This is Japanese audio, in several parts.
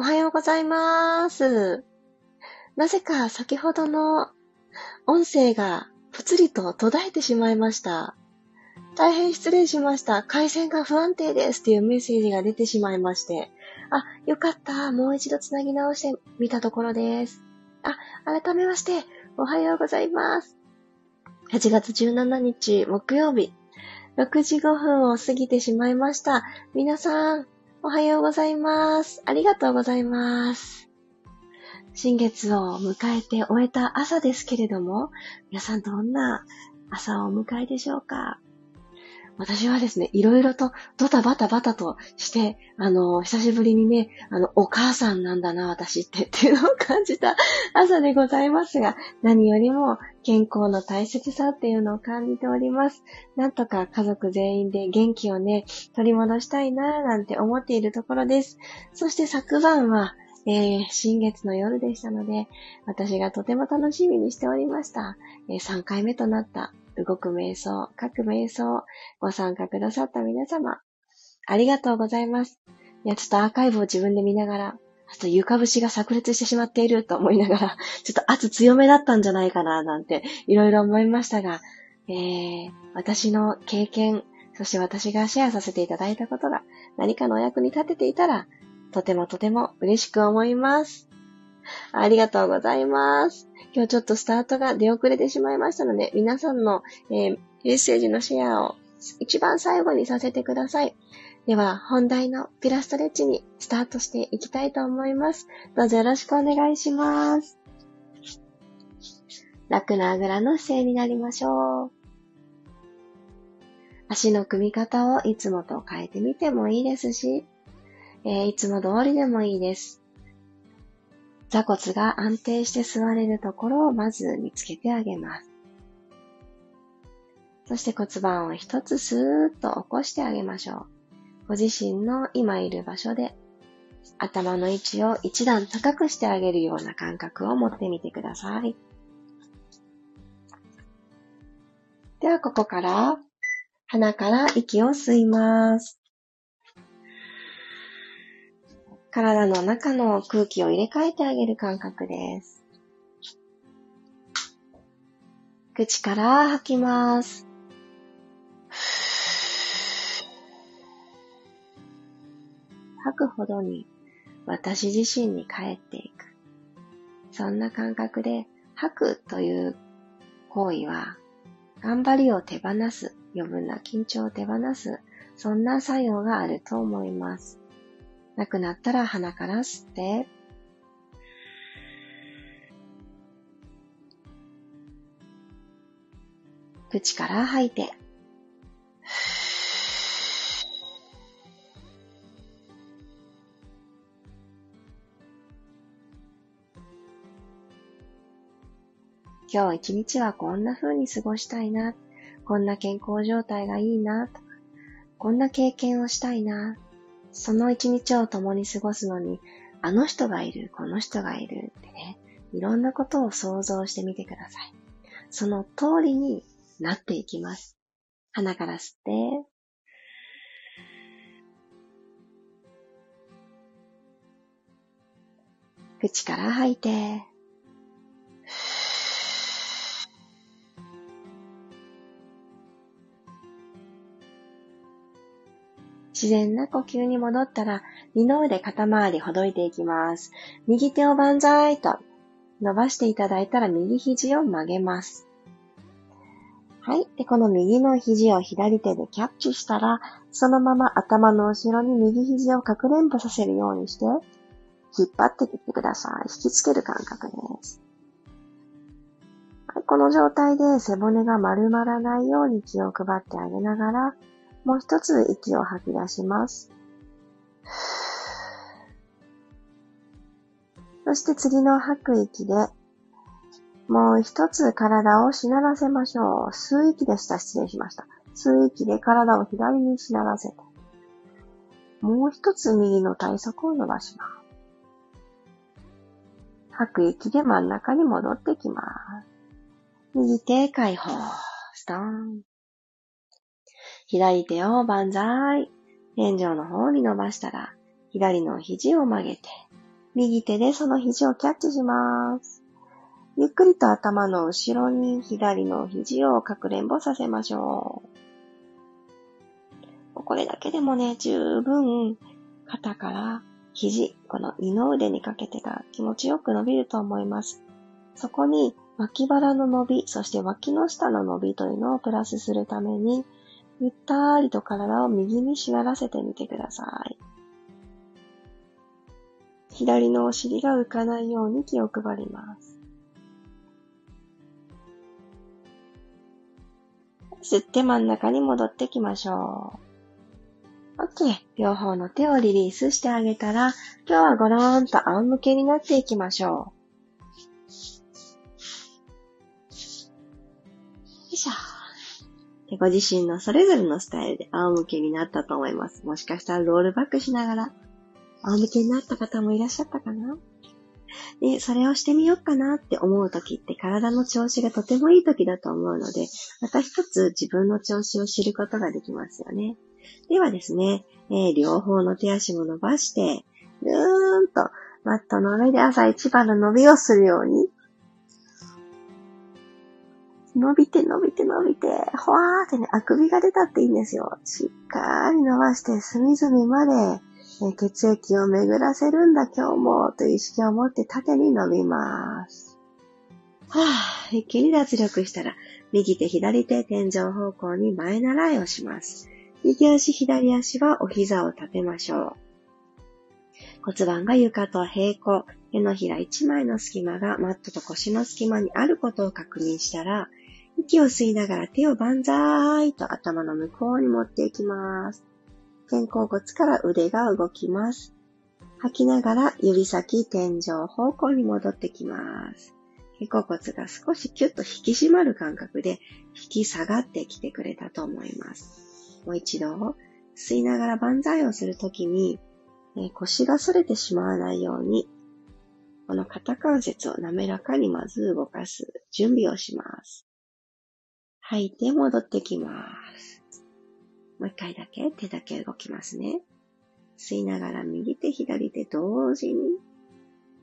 おはようございます。なぜか先ほどの音声がぷつりと途絶えてしまいました。大変失礼しました。回線が不安定ですっていうメッセージが出てしまいまして。あ、よかった。もう一度つなぎ直してみたところです。あ、改めまして、おはようございます。8月17日木曜日、6時5分を過ぎてしまいました。皆さん、おはようございます。ありがとうございます。新月を迎えて終えた朝ですけれども、皆さんどんな朝をお迎えでしょうか？私はですね、いろいろとドタバタバタとして、あの、久しぶりにね、あの、お母さんなんだな、私ってっていうのを感じた朝でございますが、何よりも健康の大切さっていうのを感じております。なんとか家族全員で元気をね、取り戻したいな、なんて思っているところです。そして昨晩は、えー、新月の夜でしたので、私がとても楽しみにしておりました。えー、3回目となった動く瞑想、書く瞑想、ご参加くださった皆様、ありがとうございます。いや、ちょっとアーカイブを自分で見ながら、あと床節が炸裂してしまっていると思いながら、ちょっと圧強めだったんじゃないかな、なんて、いろいろ思いましたが、えー、私の経験、そして私がシェアさせていただいたことが何かのお役に立てていたら、とてもとても嬉しく思います。ありがとうございます。今日ちょっとスタートが出遅れてしまいましたので、皆さんの、えー、メッセージのシェアを一番最後にさせてください。では、本題のピラストレッチにスタートしていきたいと思います。どうぞよろしくお願いします。楽なあぐらの姿勢になりましょう。足の組み方をいつもと変えてみてもいいですし、えー、いつも通りでもいいです。座骨が安定して座れるところをまず見つけてあげます。そして骨盤を一つスーッと起こしてあげましょう。ご自身の今いる場所で頭の位置を一段高くしてあげるような感覚を持ってみてください。ではここから鼻から息を吸います。体の中の空気を入れ替えてあげる感覚です。口から吐きます。吐くほどに私自身に帰っていく。そんな感覚で吐くという行為は頑張りを手放す、余分な緊張を手放す、そんな作用があると思います。なくなったら鼻から吸って、口から吐いて、今日一日はこんな風に過ごしたいな、こんな健康状態がいいな、こんな経験をしたいな、その一日を共に過ごすのに、あの人がいる、この人がいるってね、いろんなことを想像してみてください。その通りになっていきます。鼻から吸って、口から吐いて、自然な呼吸に戻ったら、二の腕肩周りほどいていきます。右手を万歳と伸ばしていただいたら右肘を曲げます。はい。で、この右の肘を左手でキャッチしたら、そのまま頭の後ろに右肘をかくれんぼさせるようにして、引っ張ってきてください。引きつける感覚です。はい、この状態で背骨が丸まらないように気を配ってあげながら、もう一つ息を吐き出します。そして次の吐く息で、もう一つ体をしならせましょう。吸う息でした。失礼しました。吸う息で体を左にしならせて。もう一つ右の体側を伸ばします。吐く息で真ん中に戻ってきます。右手解放。ストーン。左手を万歳。天井の方に伸ばしたら、左の肘を曲げて、右手でその肘をキャッチします。ゆっくりと頭の後ろに左の肘をかくれんぼさせましょう。これだけでもね、十分肩から肘、この二の腕にかけてが気持ちよく伸びると思います。そこに脇腹の伸び、そして脇の下の伸びというのをプラスするために、ゆったりと体を右にしならせてみてください。左のお尻が浮かないように気を配ります。吸って真ん中に戻ってきましょう。OK。両方の手をリリースしてあげたら、今日はごろーんと仰向けになっていきましょう。でご自身のそれぞれのスタイルで仰向けになったと思います。もしかしたらロールバックしながら仰向けになった方もいらっしゃったかな？で、それをしてみようかなって思う時って体の調子がとてもいい時だと思うので、また一つ自分の調子を知ることができますよね。ではですね、えー、両方の手足も伸ばして、ぐーんとマットの上で朝一番の伸びをするように伸びて伸びて伸びて、ほわーってね、あくびが出たっていいんですよ。しっかり伸ばして、隅々まで、血液を巡らせるんだ今日も、という意識を持って縦に伸びます。はぁ、一気に脱力したら、右手左手天井方向に前習いをします。右足左足はお膝を立てましょう。骨盤が床と平行、手のひら一枚の隙間がマットと腰の隙間にあることを確認したら、息を吸いながら手を万歳と頭の向こうに持っていきます。肩甲骨から腕が動きます。吐きながら指先天井方向に戻ってきます。肩甲骨が少しキュッと引き締まる感覚で引き下がってきてくれたと思います。もう一度、吸いながら万歳をするときに、腰が反れてしまわないように、この肩関節を滑らかにまず動かす準備をします。吐いて戻ってきます。もう一回だけ手だけ動きますね。吸いながら右手左手同時に、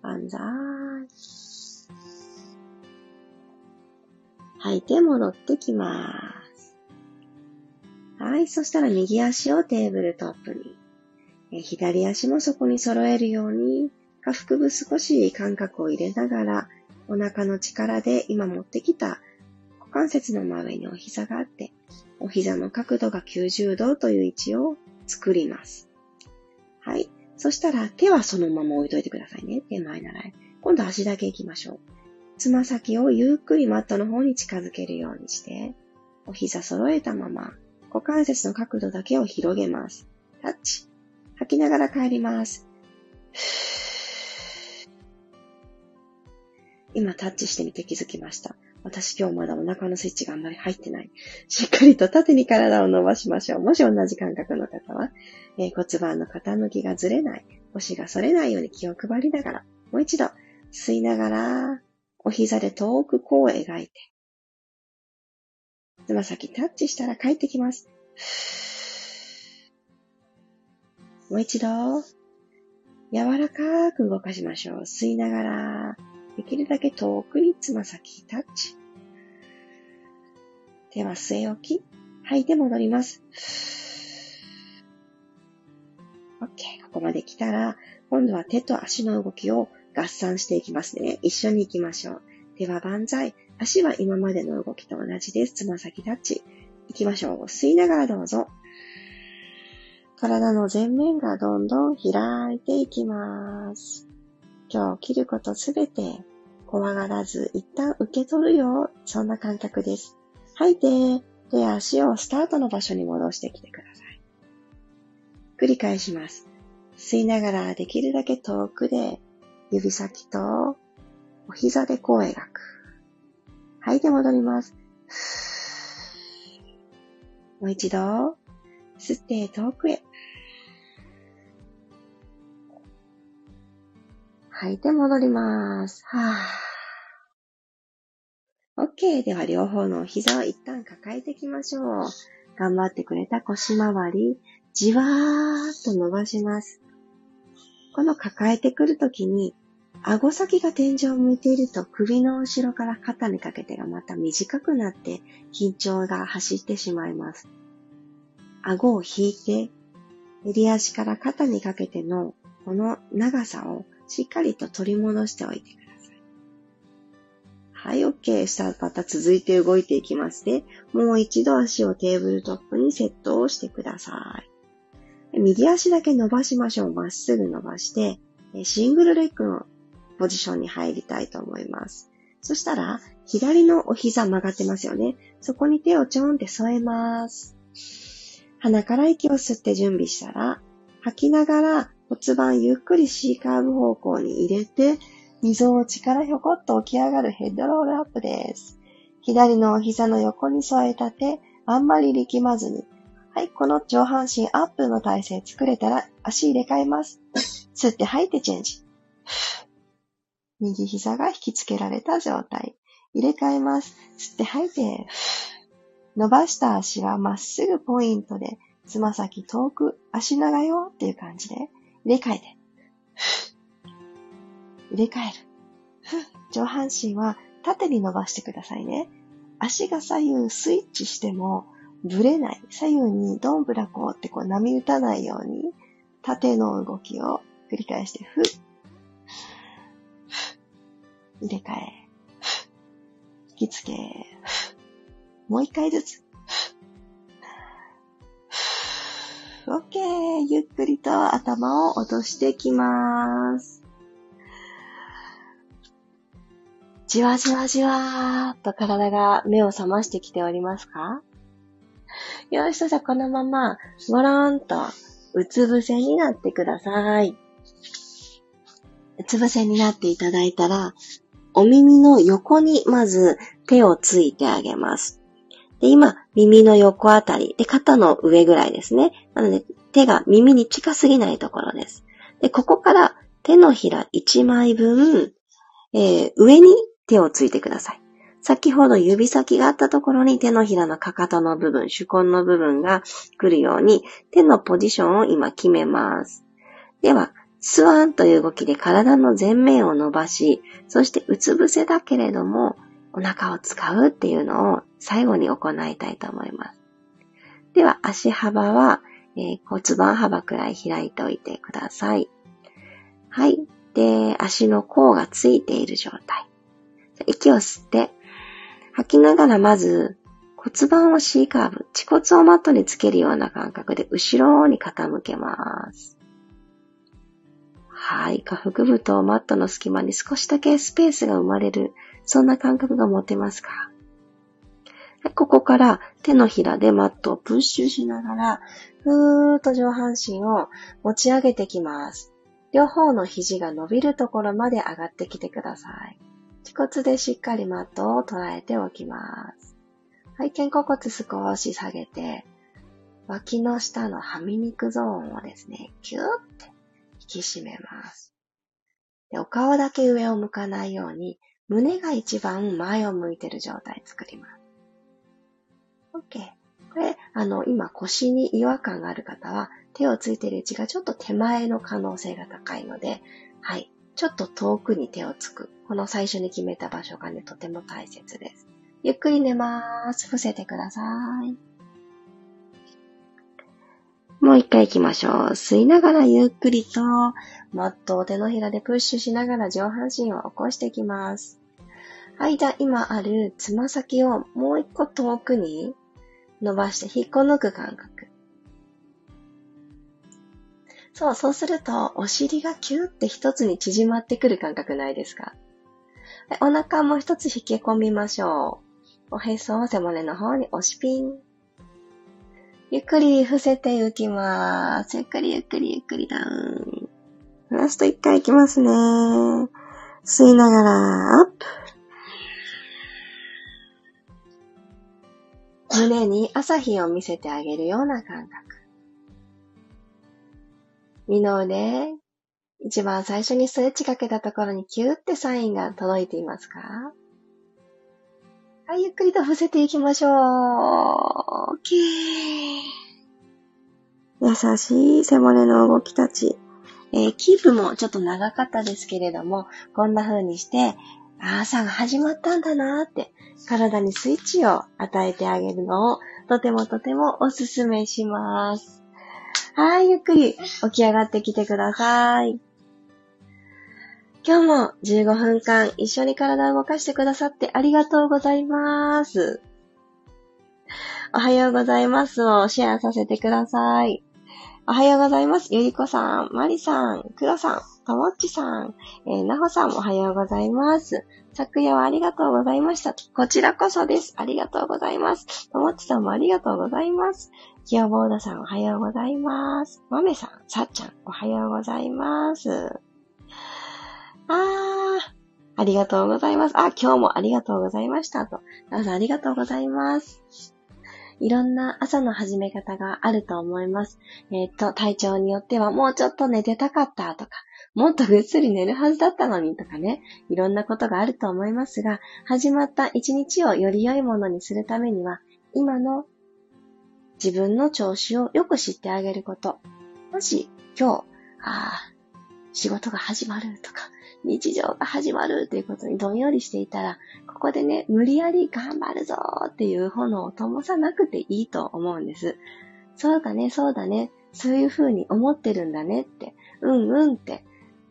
万歳。吐いて戻ってきます。はい。そしたら右足をテーブルトップに。左足もそこに揃えるように、下腹部少し感覚を入れながら、お腹の力で今持ってきた股関節の真上にお膝があって、お膝の角度が90度という位置を作ります。はい。そしたら手はそのまま置いといてくださいね。手前習い。今度足だけ行きましょう。つま先をゆっくりマットの方に近づけるようにして、お膝揃えたまま、股関節の角度だけを広げます。タッチ。吐きながら帰ります。今タッチしてみて気づきました。私今日まだお腹のスイッチがあんまり入ってない。しっかりと縦に体を伸ばしましょう。もし同じ感覚の方は、えー、骨盤の傾きがずれない、腰が反れないように気を配りながら、もう一度吸いながら、お膝で遠く弧を描いて、つま先タッチしたら帰ってきます。もう一度、柔らかく動かしましょう。吸いながら、できるだけ遠くにつま先タッチ。手は据え置き。吐いて戻ります。OK。ここまで来たら、今度は手と足の動きを合算していきますね。一緒に行きましょう。手は万歳。足は今までの動きと同じです。つま先タッチ。行きましょう。吸いながらどうぞ。体の前面がどんどん開いていきます。今日切ることすべて怖がらず一旦受け取るよ。そんな感覚です。吐いて、手足をスタートの場所に戻してきてください。繰り返します。吸いながらできるだけ遠くで指先とお膝でこう描く。吐いて戻ります。もう一度、吸って遠くへ。吐いて戻ります。はぁ。OK。では両方の膝を一旦抱えていきましょう。頑張ってくれた腰回り、じわーっと伸ばします。この抱えてくるときに、顎先が天井を向いていると首の後ろから肩にかけてがまた短くなって緊張が走ってしまいます。顎を引いて、襟足から肩にかけてのこの長さをしっかりと取り戻しておいてください。はい、OK。したらまた続いて動いていきますね。もう一度足をテーブルトップにセットをしてください。右足だけ伸ばしましょう。まっすぐ伸ばして、シングルレッグのポジションに入りたいと思います。そしたら、左のお膝曲がってますよね。そこに手をちょんって添えます。鼻から息を吸って準備したら、吐きながら骨盤ゆっくり C カーブ方向に入れて、溝を力ひょこっと起き上がるヘッドロールアップです。左のお膝の横に添えた手、あんまり力まずに。はい、この上半身アップの体勢作れたら足入れ替えます。吸って吐いてチェンジ。右膝が引きつけられた状態。入れ替えます。吸って吐いて。伸ばした足はまっすぐポイントで、つま先遠く、足長よっていう感じで、入れ替えて。入れ替える。上半身は縦に伸ばしてくださいね。足が左右スイッチしてもぶれない。左右にどんぶらこうってこう波打たないように縦の動きを繰り返して、ふっ。入れ替え。引きつけ。もう一回ずつ。OK! ゆっくりと頭を落としてきます。じわじわじわーっと体が目を覚ましてきておりますか？よしとじゃこのまま、ごろーんと、うつ伏せになってください。うつ伏せになっていただいたら、お耳の横にまず手をついてあげます。で、今、耳の横あたり、で、肩の上ぐらいですね。なので、手が耳に近すぎないところです。で、ここから手のひら1枚分、えー、上に手をついてください。先ほど指先があったところに手のひらのかかとの部分、手根の部分が来るように手のポジションを今決めます。では、スワンという動きで体の前面を伸ばし、そしてうつ伏せだけれどもお腹を使うっていうのを最後に行いたいと思います。では、足幅は、えー、骨盤幅くらい開いておいてください。はい。で、足の甲がついている状態。息を吸って、吐きながらまず骨盤を C カーブ、恥骨をマットにつけるような感覚で後ろに傾けます。はい。下腹部とマットの隙間に少しだけスペースが生まれるそんな感覚が持てますか？ここから手のひらでマットをプッシュしながら、ふーっと上半身を持ち上げてきます。両方の肘が伸びるところまで上がってきてください。恥骨でしっかりマットを捉えておきます。はい、肩甲骨少し下げて、脇の下のはみ肉ゾーンをですね、キューって引き締めます。でお顔だけ上を向かないように、胸が一番前を向いてる状態作ります。OK。これ、あの、今腰に違和感がある方は、手をついてる位置がちょっと手前の可能性が高いので、はい。ちょっと遠くに手をつく。この最初に決めた場所がね、とても大切です。ゆっくり寝まーす。伏せてください。もう一回行きましょう。吸いながらゆっくりと、マットを手のひらでプッシュしながら上半身を起こしていきます。間、今あるつま先をもう一個遠くに伸ばして引っこ抜く感覚。そう、そうすると、お尻がキューって一つに縮まってくる感覚ないですか？お腹も一つ引き込みましょう。おへそを背骨の方に押しピン。ゆっくり伏せていきます。ゆっくりゆっくりゆっくりダウン。ラスト一回いきますね。吸いながら、アップ。胸に朝日を見せてあげるような感覚。二の腕、一番最初にストレッチかけたところにキューってサインが届いていますか？はい、ゆっくりと伏せていきましょう。OK。優しい背骨の動きたち。えー、キープもちょっと長かったですけれども、こんな風にして、朝が始まったんだなーって、体にスイッチを与えてあげるのを、とてもとてもおすすめします。はい、ゆっくり起き上がってきてください。今日も15分間一緒に体を動かしてくださってありがとうございます。おはようございますをシェアさせてください。おはようございます。ゆりこさん、まりさん、くろさん、ともっちさん、えー、なほさんおはようございます。昨夜はありがとうございました。こちらこそです。ありがとうございます。ともっちさんもありがとうございます。きよぼうださんおはようございます。まめさん、さっちゃんおはようございます。あー、ありがとうございます。あ、今日もありがとうございましたと。どうぞありがとうございます。いろんな朝の始め方があると思います。えっ、と、体調によってはもうちょっと寝てたかったとか、もっとぐっすり寝るはずだったのにとかね、いろんなことがあると思いますが、始まった一日をより良いものにするためには、今の自分の調子をよく知ってあげること。もし今日、ああ、仕事が始まるとか、日常が始まるっていうことにどんよりしていたら、ここでね、無理やり頑張るぞっていう炎を灯さなくていいと思うんです。そうだね、そうだね、そういうふうに思ってるんだねって、うんうんって、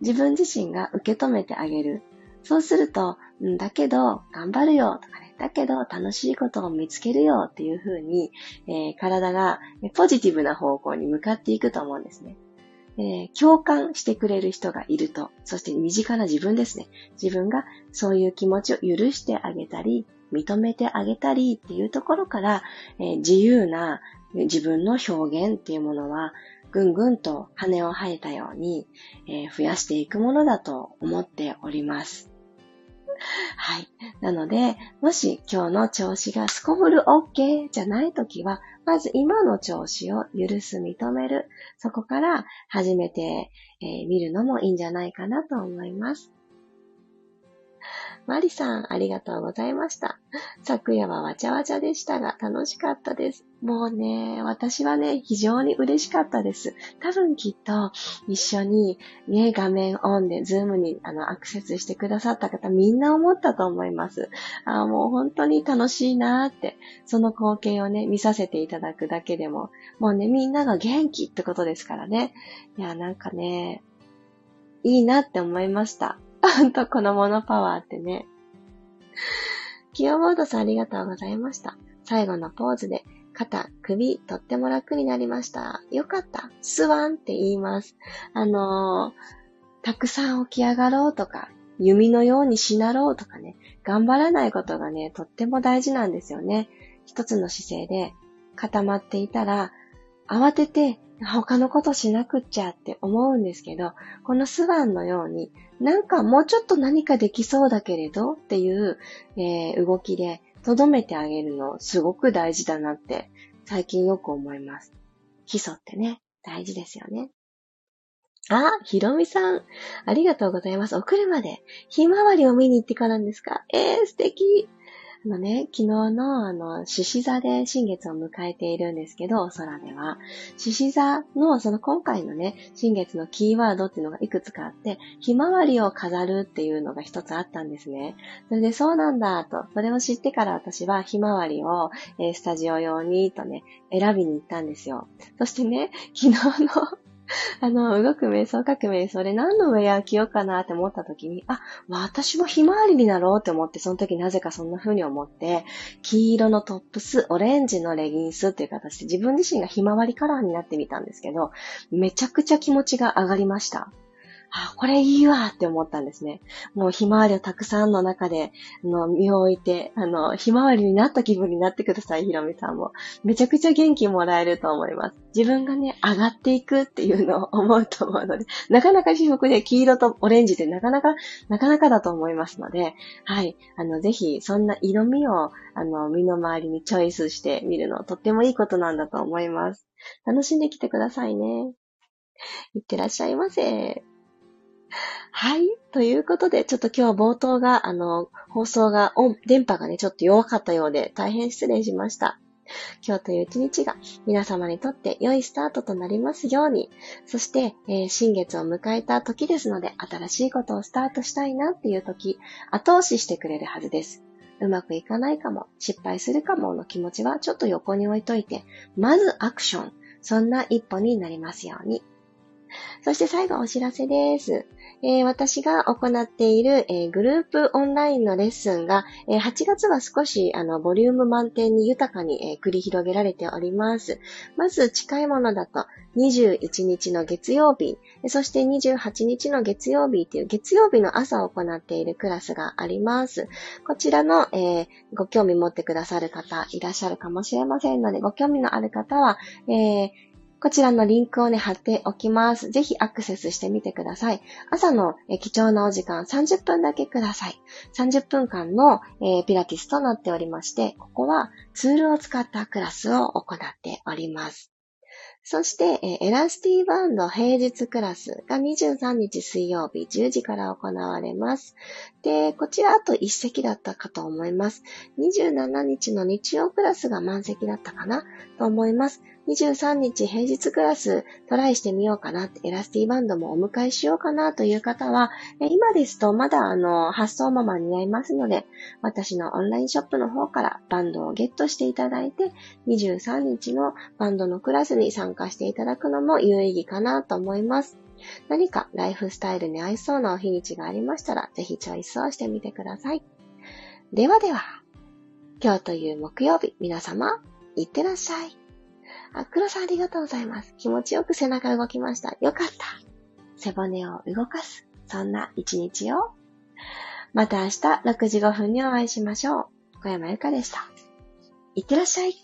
自分自身が受け止めてあげる。そうすると、んだけど、頑張るよとかね、だけど楽しいことを見つけるよっていうふうに、えー、体がポジティブな方向に向かっていくと思うんですね。えー、共感してくれる人がいると、そして身近な自分ですね。自分がそういう気持ちを許してあげたり、認めてあげたりっていうところから、えー、自由な自分の表現っていうものは、ぐんぐんと羽を生えたように、えー、増やしていくものだと思っております。はい。なので、もし今日の調子がすこぶる OK じゃないときは、まず今の調子を許す、認める。そこから始めてみ、えー、るのもいいんじゃないかなと思います。マリさん、ありがとうございました。昨夜はわちゃわちゃでしたが、楽しかったです。もうね、私はね、非常に嬉しかったです。多分きっと、一緒に、ね、画面オンで、 Zoom にあのアクセスしてくださった方、みんな思ったと思います。あもう本当に楽しいなーって、その光景をね、見させていただくだけでも、もうね、みんなが元気ってことですからね。いや、なんかね、いいなって思いました。ほんと、このモノパワーってね。キヨボードさんありがとうございました。最後のポーズで、肩、首、とっても楽になりました。よかった。スワンって言います。あのー、たくさん起き上がろうとか、弓のようにしなろうとかね、頑張らないことがね、とっても大事なんですよね。一つの姿勢で固まっていたら、慌てて他のことしなくっちゃって思うんですけど、このスワンのように、なんかもうちょっと何かできそうだけれどっていう、えー、動きで留めてあげるのすごく大事だなって最近よく思います。基礎ってね、大事ですよね。あ、ひろみさん。ありがとうございます。お車で、ひまわりを見に行ってからんですか？えー、素敵。あのね、昨日のあの、獅子座で新月を迎えているんですけど、お空では。獅子座のその今回のね、新月のキーワードっていうのがいくつかあって、ひまわりを飾るっていうのが一つあったんですね。それでそうなんだと、それを知ってから私はひまわりを、えー、スタジオ用にとね、選びに行ったんですよ。そしてね、昨日の あの、動く瞑想、書く瞑想で何のウェア着ようかなって思った時に、あ、私もひまわりになろうって思って、その時なぜかそんな風に思って、黄色のトップス、オレンジのレギンスっていう形で自分自身がひまわりカラーになってみたんですけど、めちゃくちゃ気持ちが上がりました。あ、これいいわって思ったんですね。もうひまわりをたくさんの中で、あの、身を置いて、あの、ひまわりになった気分になってください、ひろみさんも。めちゃくちゃ元気もらえると思います。自分がね、上がっていくっていうのを思うと思うので、なかなか私服で黄色とオレンジでなかなか、なかなかだと思いますので、はい。あの、ぜひ、そんな色味を、あの、身の回りにチョイスしてみるの、とってもいいことなんだと思います。楽しんできてくださいね。いってらっしゃいませ。はい。ということで、ちょっと今日冒頭が、あの、放送が、電波がね、ちょっと弱かったようで、大変失礼しました。今日という一日が皆様にとって良いスタートとなりますように、そして、えー、新月を迎えた時ですので、新しいことをスタートしたいなっていう時、後押ししてくれるはずです。うまくいかないかも、失敗するかもの気持ちはちょっと横に置いといて、まずアクション。そんな一歩になりますように。そして最後お知らせです。えー、私が行っている、えー、グループオンラインのレッスンが、えー、8月は少しあのボリューム満点に豊かに、え繰り広げられております。まず近いものだと21日の月曜日、そして28日の月曜日という月曜日の朝を行っているクラスがあります。こちらの、えご興味持ってくださる方いらっしゃるかもしれませんので、ご興味のある方は、えこちらのリンクをね、貼っておきます。ぜひアクセスしてみてください。朝の貴重なお時間30分だけください。30分間の、えー、ピラティスとなっておりまして、ここはツールを使ったクラスを行っております。そして、えエラスティバンド平日クラスが23日水曜日10時から行われます。で、こちらあと1席だったかと思います。27日の日曜クラスが満席だったかなと思います。23日平日クラストライしてみようかなって、エラスティバンドもお迎えしようかなという方は、今ですとまだあの、発送も間に合いますので、私のオンラインショップの方からバンドをゲットしていただいて、23日のバンドのクラスに参加していただくのも有意義かなと思います。何かライフスタイルに合いそうなお日にちがありましたら、ぜひチョイスをしてみてください。ではでは、今日という木曜日、皆様、いってらっしゃい。あ、黒さんありがとうございます。気持ちよく背中動きました。よかった。背骨を動かす。そんな一日よ。また明日6時5分にお会いしましょう。小山由かでした。いってらっしゃい。